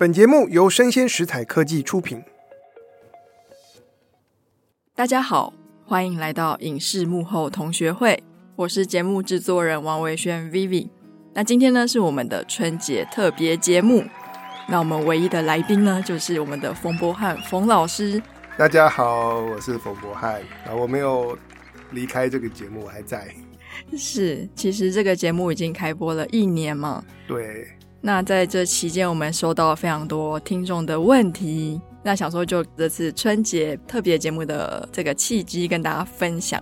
本节目由生鲜食材科技出品。大家好，欢迎来到影视幕后同学会，我是节目制作人王维轩 Vivi。那今天呢是我们的春节特别节目，那我们唯一的来宾呢就是我们的冯博翰冯老师。大家好，我是冯博翰啊，我没有离开这个节目，我还在。是，其实这个节目已经开播了一年嘛。对。那在这期间，我们收到了非常多听众的问题。那想说，就这次春节特别节目的这个契机，跟大家分享。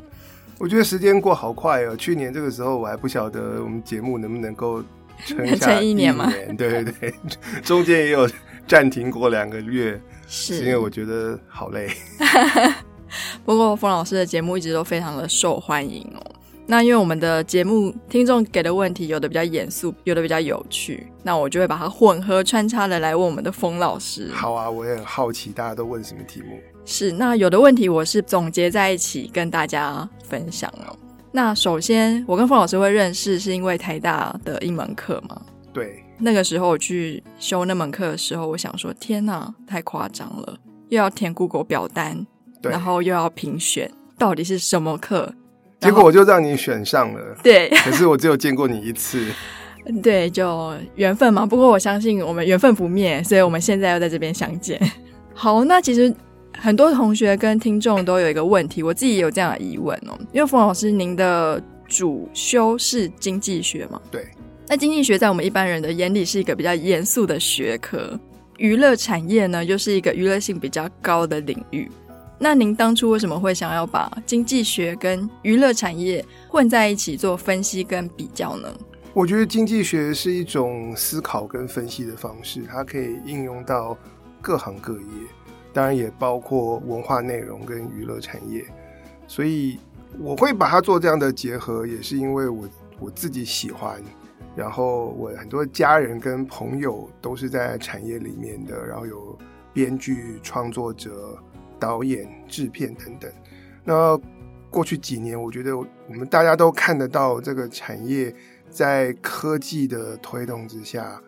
我觉得时间过好快哦。去年这个时候，我还不晓得我们节目能不能够撑下 一年嘛。对对对，中间也有暂停过两个月，是因为我觉得好累。不过，冯老师的节目一直都非常的受欢迎哦。那因为我们的节目听众给的问题有的比较严肃，有的比较有趣，那我就会把它混合穿插的来问我们的冯老师。好啊，我也很好奇大家都问什么题目。是，那有的问题我是总结在一起跟大家分享哦。那首先，我跟冯老师会认识是因为台大的一门课嘛？对。那个时候我去修那门课的时候，我想说，天哪，太夸张了，又要填 Google 表单，对，然后又要评选，到底是什么课？结果我就让你选上了，对。可是我只有见过你一次，对，就缘分嘛。不过我相信我们缘分不灭，所以我们现在又在这边相见。好，那其实很多同学跟听众都有一个问题，我自己也有这样的疑问哦。因为冯老师，您的主修是经济学嘛？对。那经济学在我们一般人的眼里是一个比较严肃的学科，娱乐产业呢又是一个娱乐性比较高的领域。那您当初为什么会想要把经济学跟娱乐产业混在一起做分析跟比较呢？我觉得经济学是一种思考跟分析的方式，它可以应用到各行各业，当然也包括文化内容跟娱乐产业。所以我会把它做这样的结合，也是因为我我自己喜欢，然后我很多家人跟朋友都是在产业里面的，然后有编剧、创作者。导演、制片等等，那过去几年，我觉得我们大家都看得到这个产业在科技的推动之下，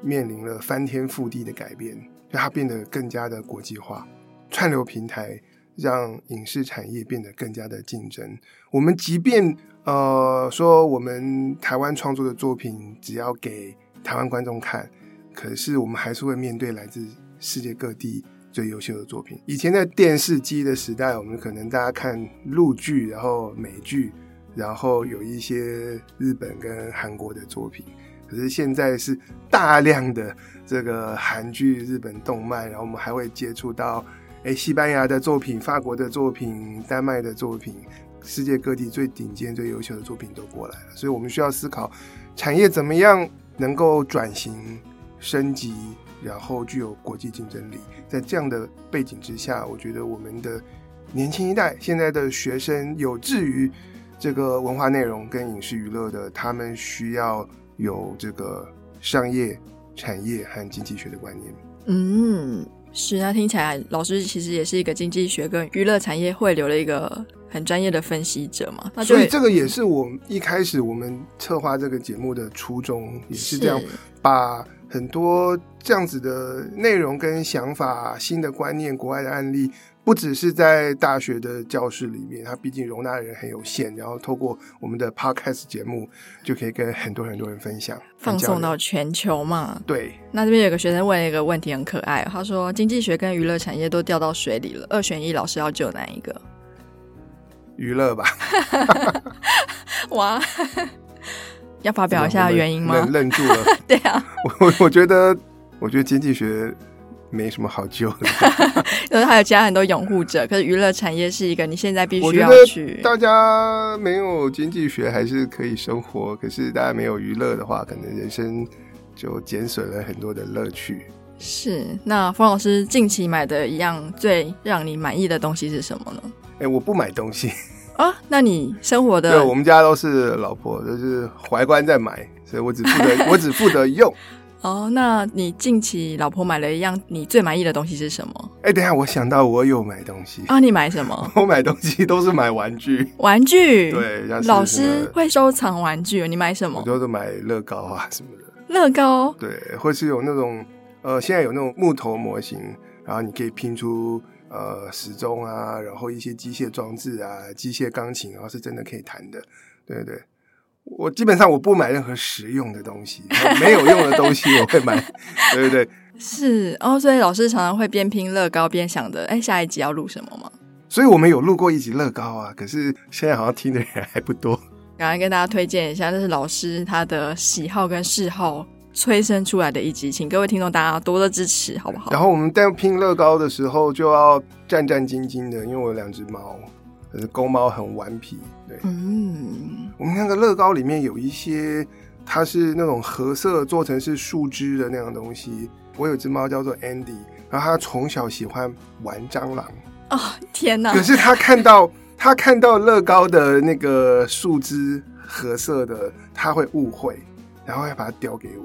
面临了翻天覆地的改变，让它变得更加的国际化。串流平台让影视产业变得更加的竞争。我们即便呃说我们台湾创作的作品只要给台湾观众看，可是我们还是会面对来自世界各地。最优秀的作品。以前在电视机的时代，我们可能大家看陆剧，然后美剧，然后有一些日本跟韩国的作品。可是现在是大量的这个韩剧、日本动漫，然后我们还会接触到诶西班牙的作品、法国的作品、丹麦的作品，世界各地最顶尖、最优秀的作品都过来了。所以我们需要思考产业怎么样能够转型升级。然后具有国际竞争力，在这样的背景之下，我觉得我们的年轻一代，现在的学生有志于这个文化内容跟影视娱乐的，他们需要有这个商业、产业和经济学的观念。嗯，是啊，听起来老师其实也是一个经济学跟娱乐产业汇流的一个很专业的分析者嘛。所以这个也是我一开始我们策划这个节目的初衷，也是这样把。很多这样子的内容跟想法、新的观念、国外的案例，不只是在大学的教室里面，它毕竟容纳的人很有限。然后透过我们的 Podcast 节目，就可以跟很多很多人分享，放送到全球嘛。对。那这边有个学生问了一个问题，很可爱。他说：“经济学跟娱乐产业都掉到水里了，二选一，老师要救哪一个？”娱乐吧。哇。要发表一下原因吗？愣愣住了。对啊，我我觉得，我觉得经济学没什么好救的。因为还有其他很多拥护者，可是娱乐产业是一个你现在必须要去。大家没有经济学还是可以生活，可是大家没有娱乐的话，可能人生就减损了很多的乐趣。是，那冯老师近期买的一样最让你满意的东西是什么呢？哎、欸，我不买东西。啊，那你生活的？对，我们家都是老婆，就是怀官在买，所以我只负责 我只负责用。哦，那你近期老婆买了一样你最满意的东西是什么？哎、欸，等一下，我想到我有买东西啊，你买什么？我买东西都是买玩具。玩具？对，老师会收藏玩具，你买什么？我都是买乐高啊什么的。乐高？对，或是有那种呃，现在有那种木头模型，然后你可以拼出呃时钟啊，然后一些机械装置啊，机械钢琴，然后是真的可以弹的，对对对。我基本上我不买任何实用的东西，没有用的东西我会买，对不对，对？是哦，所以老师常常会边拼乐高边想着，哎，下一集要录什么吗？所以我们有录过一集乐高啊，可是现在好像听的人还不多。赶快跟大家推荐一下，这是老师他的喜好跟嗜好催生出来的一集，请各位听众大家多多支持，好不好？然后我们在拼乐高的时候就要战战兢兢的，因为我有两只猫。可是公猫很顽皮，对。嗯，我们那个乐高里面有一些，它是那种褐色做成是树枝的那样东西。我有只猫叫做 Andy，然后它从小喜欢玩蟑螂。哦，天哪！可是他看到他看到乐高的那个树枝褐色的，他会误会，然后会把它叼给我。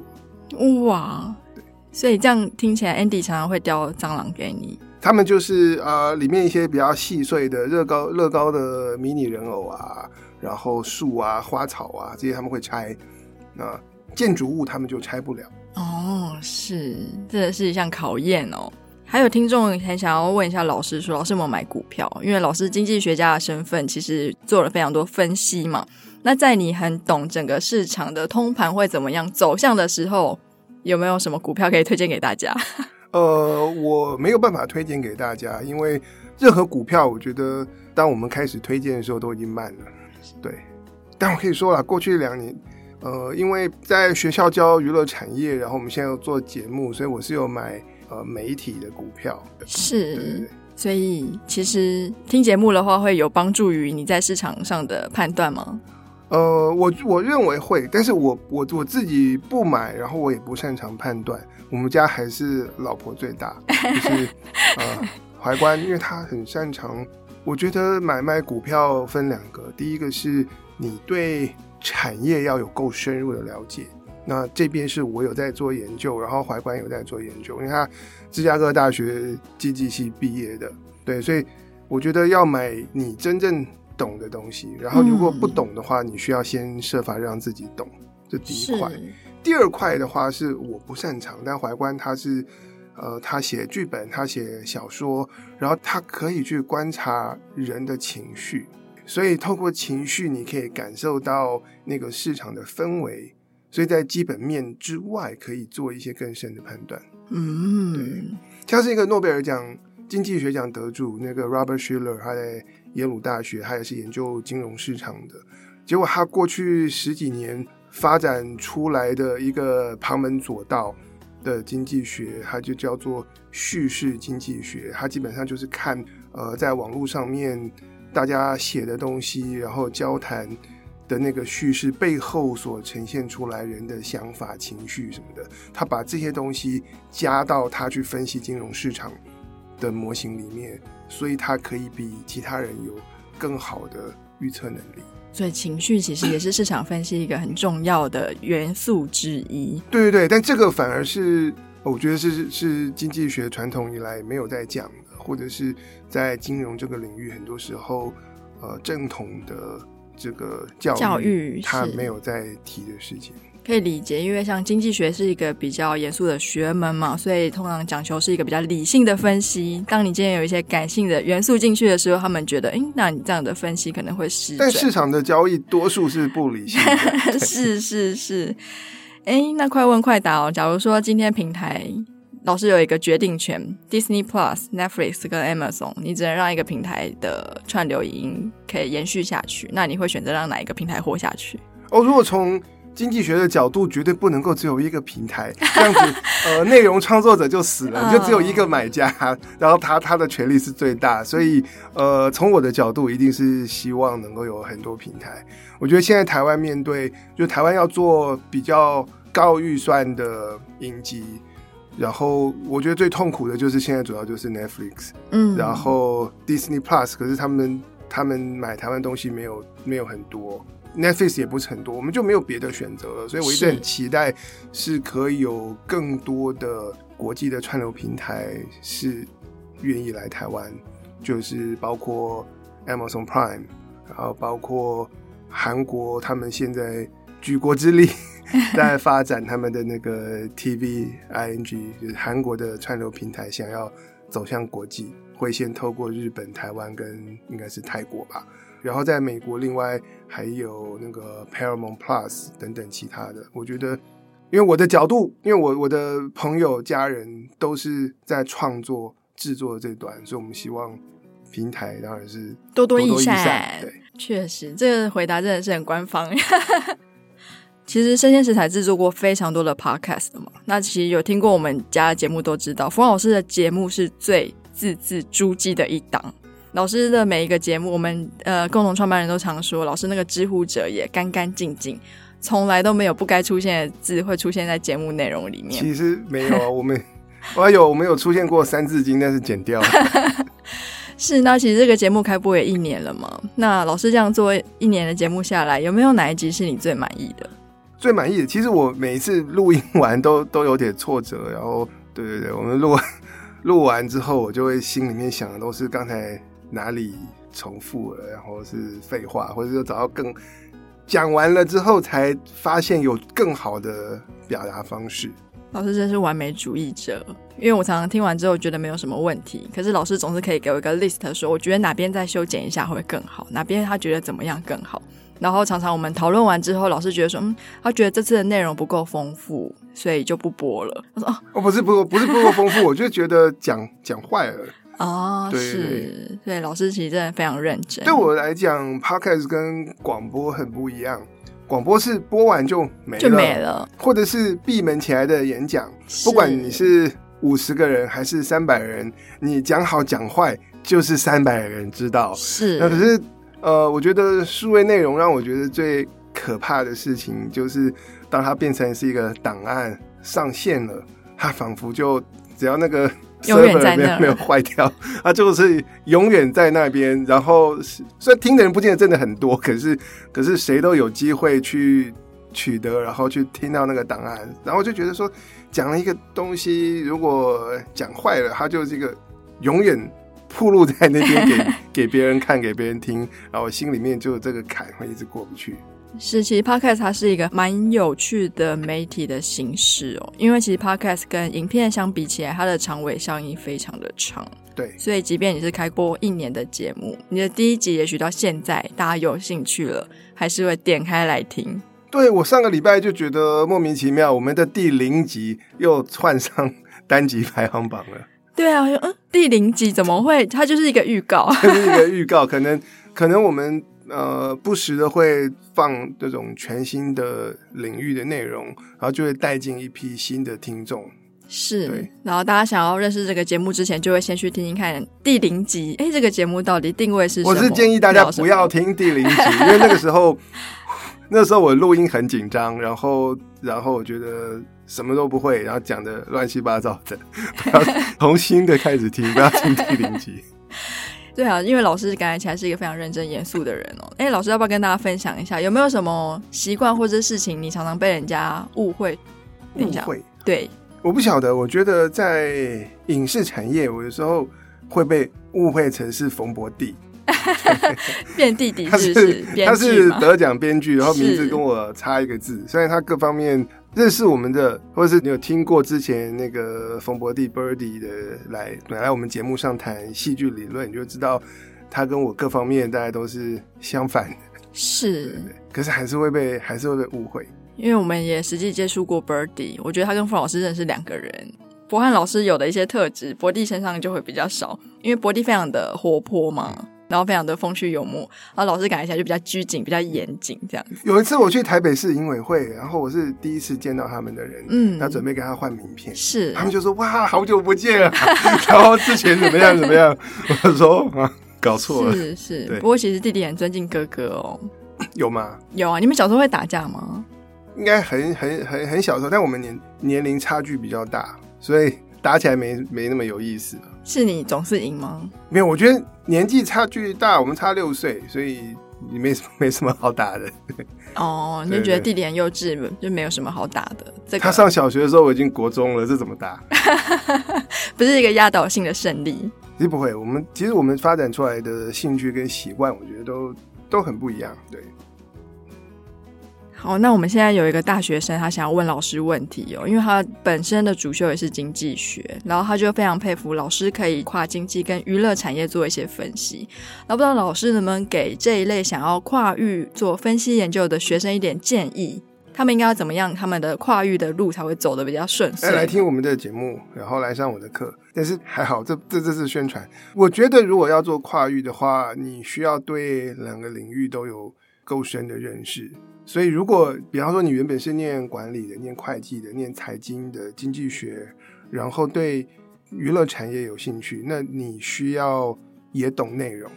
哇，对。所以这样听起来，Andy 常常会叼蟑螂给你。他们就是呃，里面一些比较细碎的乐高乐高的迷你人偶啊，然后树啊、花草啊这些他们会拆，那建筑物他们就拆不了。哦，是，这是一项考验哦。还有听众很想要问一下老师说，说老师有没有买股票？因为老师经济学家的身份，其实做了非常多分析嘛。那在你很懂整个市场的通盘会怎么样走向的时候，有没有什么股票可以推荐给大家？呃，我没有办法推荐给大家，因为任何股票，我觉得当我们开始推荐的时候都已经慢了。对，但我可以说了，过去两年，呃，因为在学校教娱乐产业，然后我们现在又做节目，所以我是有买呃媒体的股票。是，对对对，所以其实听节目的话会有帮助于你在市场上的判断吗？呃，我我认为会，但是我我我自己不买，然后我也不擅长判断。我们家还是老婆最大，就是呃怀关，因为他很擅长。我觉得买卖股票分两个，第一个是你对产业要有够深入的了解，那这边是我有在做研究，然后怀关有在做研究，因为他芝加哥大学经济系毕业的，对，所以我觉得要买你真正懂的东西，然后如果不懂的话，你需要先设法让自己懂，这第一块。第二块的话是我不擅长，但怀观他是，呃，他写剧本，他写小说，然后他可以去观察人的情绪，所以透过情绪，你可以感受到那个市场的氛围，所以在基本面之外，可以做一些更深的判断。嗯，对，像是一个诺贝尔奖经济学奖得主那个 Robert Shiller，他在耶鲁大学，他也是研究金融市场的，结果他过去十几年。发展出来的一个旁门左道的经济学，它就叫做叙事经济学。它基本上就是看呃，在网络上面大家写的东西，然后交谈的那个叙事背后所呈现出来人的想法、情绪什么的。他把这些东西加到他去分析金融市场的模型里面，所以它可以比其他人有更好的预测能力。所以情绪其实也是市场分析一个很重要的元素之一。对对对，但这个反而是我觉得是是经济学传统以来没有在讲的，或者是在金融这个领域，很多时候呃正统的这个教育，教育他没有在提的事情。可以理解，因为像经济学是一个比较严肃的学门嘛，所以通常讲求是一个比较理性的分析。当你今天有一些感性的元素进去的时候，他们觉得，哎，那你这样的分析可能会失。但市场的交易多数是不理性的。是 是是，哎，那快问快答哦。假如说今天平台老师有一个决定权，Disney Plus、Netflix 跟 Amazon，你只能让一个平台的串流影音可以延续下去，那你会选择让哪一个平台活下去？哦，如果从经济学的角度，绝对不能够只有一个平台，这样子，呃，内容创作者就死了，就只有一个买家，然后他他的权利是最大，所以，呃，从我的角度，一定是希望能够有很多平台。我觉得现在台湾面对，就台湾要做比较高预算的影集，然后我觉得最痛苦的就是现在主要就是 Netflix，嗯，然后 Disney Plus，可是他们他们买台湾东西没有没有很多。Netflix 也不是很多，我们就没有别的选择了，所以我一直很期待是可以有更多的国际的串流平台是愿意来台湾，就是包括 Amazon Prime，然后包括韩国，他们现在举国之力 在发展他们的那个 TV ING，就是韩国的串流平台，想要走向国际，会先透过日本、台湾跟应该是泰国吧。然后在美国，另外还有那个 Paramount Plus 等等其他的。我觉得，因为我的角度，因为我我的朋友、家人都是在创作制作这段，所以我们希望平台当然是多多益善。对，确实，这个回答真的是很官方。其实生鲜食材制作过非常多的 podcast 的嘛，那其实有听过我们家的节目都知道，冯老师的节目是最字字珠玑的一档。老师的每一个节目，我们呃共同创办人都常说，老师那个知乎者也干干净净，从来都没有不该出现的字会出现在节目内容里面。其实没有啊，我们我有我们有出现过三字经，但是剪掉了。是，那其实这个节目开播也一年了嘛。那老师这样做一年的节目下来，有没有哪一集是你最满意的？最满意的，其实我每一次录音完都都有点挫折，然后对对对，我们录录完之后，我就会心里面想的都是刚才。哪里重复了，然后是废话，或者说找到更讲完了之后，才发现有更好的表达方式。老师真是完美主义者，因为我常常听完之后觉得没有什么问题，可是老师总是可以给我一个 list，说我觉得哪边再修剪一下会更好，哪边他觉得怎么样更好。然后常常我们讨论完之后，老师觉得说，嗯，他觉得这次的内容不够丰富，所以就不播了。我说哦，哦，不是不不是不够丰富，我就觉得讲讲坏了。哦，对是，对，老师其实真的非常认真。对我来讲，Podcast 跟广播很不一样。广播是播完就没了，就没了，或者是闭门起来的演讲，不管你是五十个人还是三百人，你讲好讲坏就是三百人知道。是，那可是呃，我觉得数位内容让我觉得最可怕的事情，就是当它变成是一个档案上线了，它仿佛就只要那个。永远在那，没有坏掉，它就是永远在那边。然后虽然听的人不见得真的很多，可是可是谁都有机会去取得，然后去听到那个档案。然后就觉得说，讲了一个东西，如果讲坏了，它就是一个永远暴露在那边给 给别人看，给别人听，然后我心里面就有这个坎会一直过不去。是，其实 Podcast 它是一个蛮有趣的媒体的形式哦，因为其实 Podcast 跟影片相比起来，它的长尾效应非常的长。对，所以即便你是开播一年的节目，你的第一集也许到现在大家有兴趣了，还是会点开来听。对，我上个礼拜就觉得莫名其妙，我们的第零集又窜上单集排行榜了。对啊，嗯，第零集怎么会？它就是一个预告，就是一个预告，可能可能我们。呃，不时的会放这种全新的领域的内容，然后就会带进一批新的听众。是，然后大家想要认识这个节目之前，就会先去听听看第零集。哎，这个节目到底定位是什么？我是建议大家不要听第零集，因为那个时候，那时候我录音很紧张，然后，然后我觉得什么都不会，然后讲的乱七八糟的，不要重新的开始听，不要听第零集。对啊，因为老师感觉起来是一个非常认真严肃的人哦。哎，老师要不要跟大家分享一下，有没有什么习惯或者事情你常常被人家误会？误会？对，我不晓得。我觉得在影视产业，我有时候会被误会成是冯博弟，变弟弟是，是他是得奖编剧，然后名字跟我差一个字，虽然他各方面。认识我们的，或者是你有听过之前那个冯博弟 Birdy 的来来我们节目上谈戏剧理论，你就知道他跟我各方面大概都是相反的。是，对，可是还是会被还是会被误会，因为我们也实际接触过 Birdy，我觉得他跟冯老师真的是两个人。博翰老师有的一些特质，博弟身上就会比较少，因为博弟非常的活泼嘛。然后非常的风趣幽默，然后老师感觉起来就比较拘谨、比较严谨这样子。有一次我去台北市影委会，然后我是第一次见到他们的人，嗯，他准备跟他换名片，是他们就说哇，好久不见啊，然后之前怎么样怎么样，我说啊，搞错了，是是。不过其实弟弟很尊敬哥哥哦，有吗？有啊，你们小时候会打架吗？应该很很很很小时候，但我们年年龄差距比较大，所以。打起来没没那么有意思。是你总是赢吗？没有，我觉得年纪差距大，我们差六岁，所以你没什么 没什么好打的。哦，你就觉得弟弟很幼稚，就没有什么好打的。这个、他上小学的时候我已经国中了，这怎么打？不是一个压倒性的胜利。其实不会，我们其实我们发展出来的兴趣跟习惯，我觉得都都很不一样。对。好，那我们现在有一个大学生，他想要问老师问题哦，因为他本身的主修也是经济学，然后他就非常佩服老师可以跨经济跟娱乐产业做一些分析。那不知道老师能不能给这一类想要跨域做分析研究的学生一点建议？他们应该要怎么样？他们的跨域的路才会走得比较顺遂？来来听我们的节目，然后来上我的课。但是还好，这这这是宣传。我觉得如果要做跨域的话，你需要对两个领域都有够深的认识。所以，如果比方说你原本是念管理的、念会计的、念财经的、经济学，然后对娱乐产业有兴趣，那你需要也懂内容。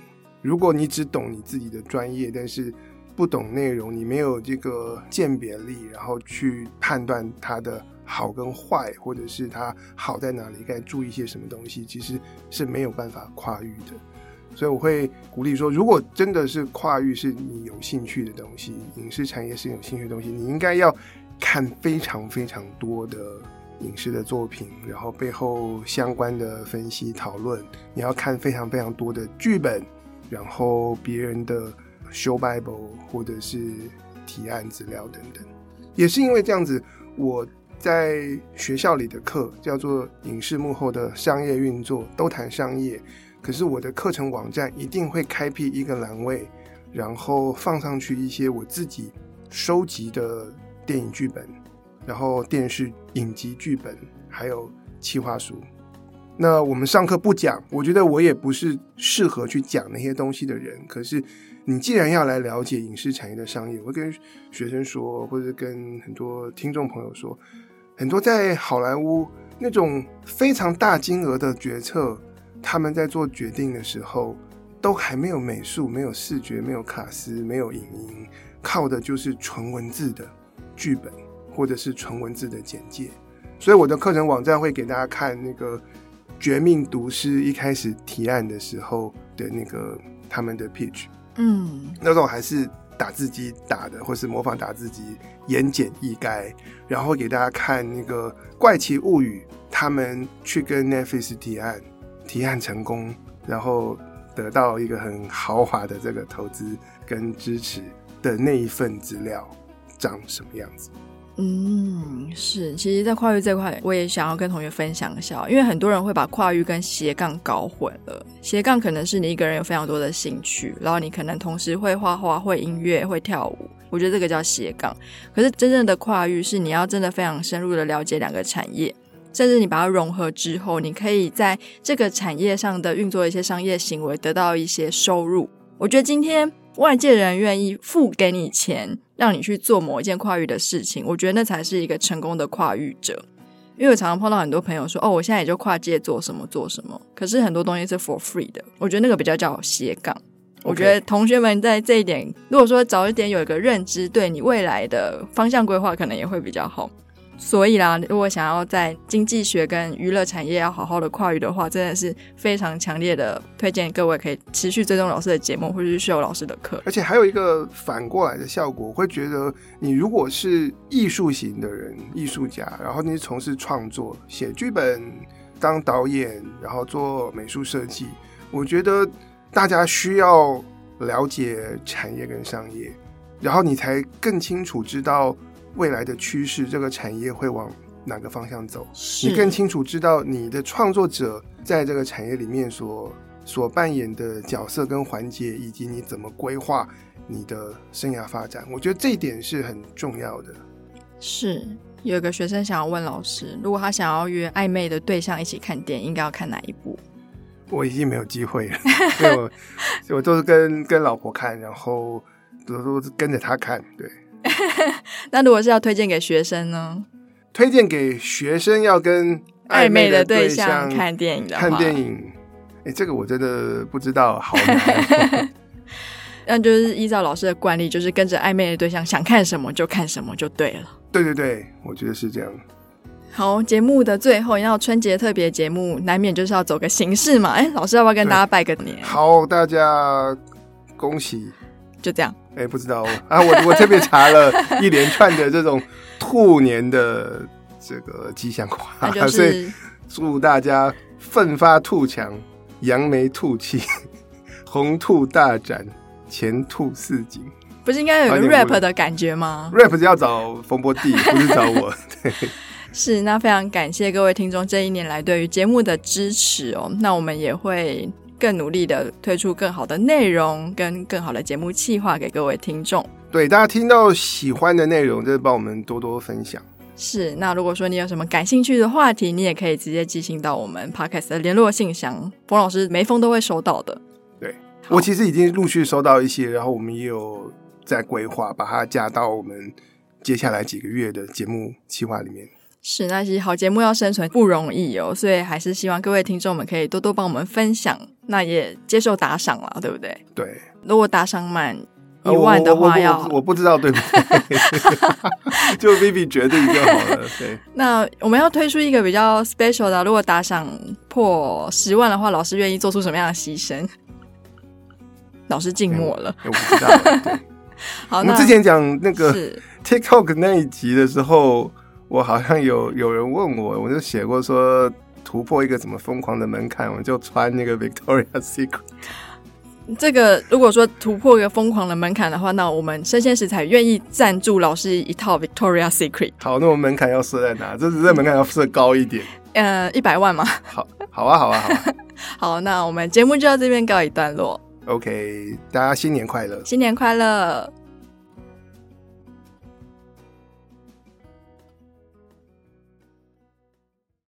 如果你只懂你自己的专业，但是不懂内容，你没有这个鉴别力，然后去判断它的好跟坏，或者是它好在哪里，该注意些什么东西，其实是没有办法跨域的。所以我会鼓励说，如果真的是跨域是你有兴趣的东西，影视产业是有兴趣的东西，你应该要看非常非常多的影视的作品，然后背后相关的分析讨论，你要看非常非常多的剧本，然后别人的 show bible 或者是提案资料等等。也是因为这样子，我在学校里的课叫做影视幕后的商业运作，都谈商业。可是我的课程网站一定会开辟一个栏位，然后放上去一些我自己收集的电影剧本，然后电视影集剧本，还有企划书。那我们上课不讲，我觉得我也不是适合去讲那些东西的人。可是你既然要来了解影视产业的商业，我会跟学生说，或者跟很多听众朋友说，很多在好莱坞那种非常大金额的决策。他们在做决定的时候，都还没有美术、没有视觉、没有卡斯、没有影音，靠的就是纯文字的剧本，或者是纯文字的简介。所以我的课程网站会给大家看那个《绝命毒师》一开始提案的时候的那个他们的 pitch。嗯，那种还是打字机打的，或是模仿打字机，言简意赅。然后给大家看那个《怪奇物语》，他们去跟 Netflix 提案。提案成功，然后得到一个很豪华的这个投资跟支持的那一份资料长什么样子？嗯，是。其实，在跨域这块，我也想要跟同学分享一下，因为很多人会把跨域跟斜杠搞混了。斜杠可能是你一个人有非常多的兴趣，然后你可能同时会画画、会音乐、会跳舞，我觉得这个叫斜杠。可是，真正的跨域是你要真的非常深入的了解两个产业。甚至你把它融合之后，你可以在这个产业上的运作一些商业行为，得到一些收入。我觉得今天外界人愿意付给你钱，让你去做某一件跨域的事情，我觉得那才是一个成功的跨域者。因为我常常碰到很多朋友说：“哦，我现在也就跨界做什么做什么。”可是很多东西是 for free 的，我觉得那个比较叫斜杠。我觉得同学们在这一点，如果说早一点有一个认知，对你未来的方向规划，可能也会比较好。所以啦，如果想要在经济学跟娱乐产业要好好的跨域的话，真的是非常强烈的推荐各位可以持续追踪老师的节目，或者是秀老师的课。而且还有一个反过来的效果，我会觉得你如果是艺术型的人，艺术家，然后你从事创作、写剧本、当导演，然后做美术设计，我觉得大家需要了解产业跟商业，然后你才更清楚知道。未来的趋势，这个产业会往哪个方向走？你更清楚知道你的创作者在这个产业里面所所扮演的角色跟环节，以及你怎么规划你的生涯发展。我觉得这一点是很重要的。是有一个学生想要问老师，如果他想要约暧昧的对象一起看电影，应该要看哪一部？我已经没有机会了，因为我我都是跟跟老婆看，然后都都是跟着他看，对。那如果是要推荐给学生呢？推荐给学生要跟暧昧的对象看电影的看电影，哎、欸，这个我真的不知道，好难。那就是依照老师的惯例，就是跟着暧昧的对象想看什么就看什么就对了。对对对，我觉得是这样。好，节目的最后要春节特别节目，难免就是要走个形式嘛。哎、欸，老师要不要跟大家拜个年？好，大家恭喜。就这样。哎、欸，不知道啊，我我特别查了一连串的这种兔年的这个吉祥话，就是、所以祝大家奋发兔强，扬眉吐气，红兔大展，前兔似锦。不是应该有一个 rap 的感觉吗？rap 是要找冯波弟，不是找我。对，是。那非常感谢各位听众这一年来对于节目的支持哦。那我们也会更努力的推出更好的内容跟更好的节目计划给各位听众。对，大家听到喜欢的内容，就是帮我们多多分享。是。那如果说你有什么感兴趣的话题，你也可以直接寄信到我们 Podcast 的联络信箱，冯老师每封都会收到的。对，我其实已经陆续收到一些，然后我们也有在规划把它加到我们接下来几个月的节目计划里面。是，那其实好节目要生存不容易哦，所以还是希望各位听众们可以多多帮我们分享，那也接受打赏了，对不对？对，如果打赏满一万的话要，要、哦、我，我，我不知道对不对，就 Vivi 决定就好了。对，那我们要推出一个比较 special 的，如果打赏破十万的话，老师愿意做出什么样的牺牲？老师静默了，我不知道。好，我们之前讲那个 TikTok 那一集的时候，我好像有 有人问我，我就写过说突破一个什么疯狂的门槛，我就穿那个 Victoria Secret。这个如果说突破一个疯狂的门槛的话，那我们生鲜食材愿意赞助老师一套 Victoria Secret。好，那我们门槛要设在哪？这是这门槛要设高一点。呃，一百万吗？好，好啊，好啊，好啊。好，那我们节目就到这边告一段落。OK，大家新年快乐！新年快乐！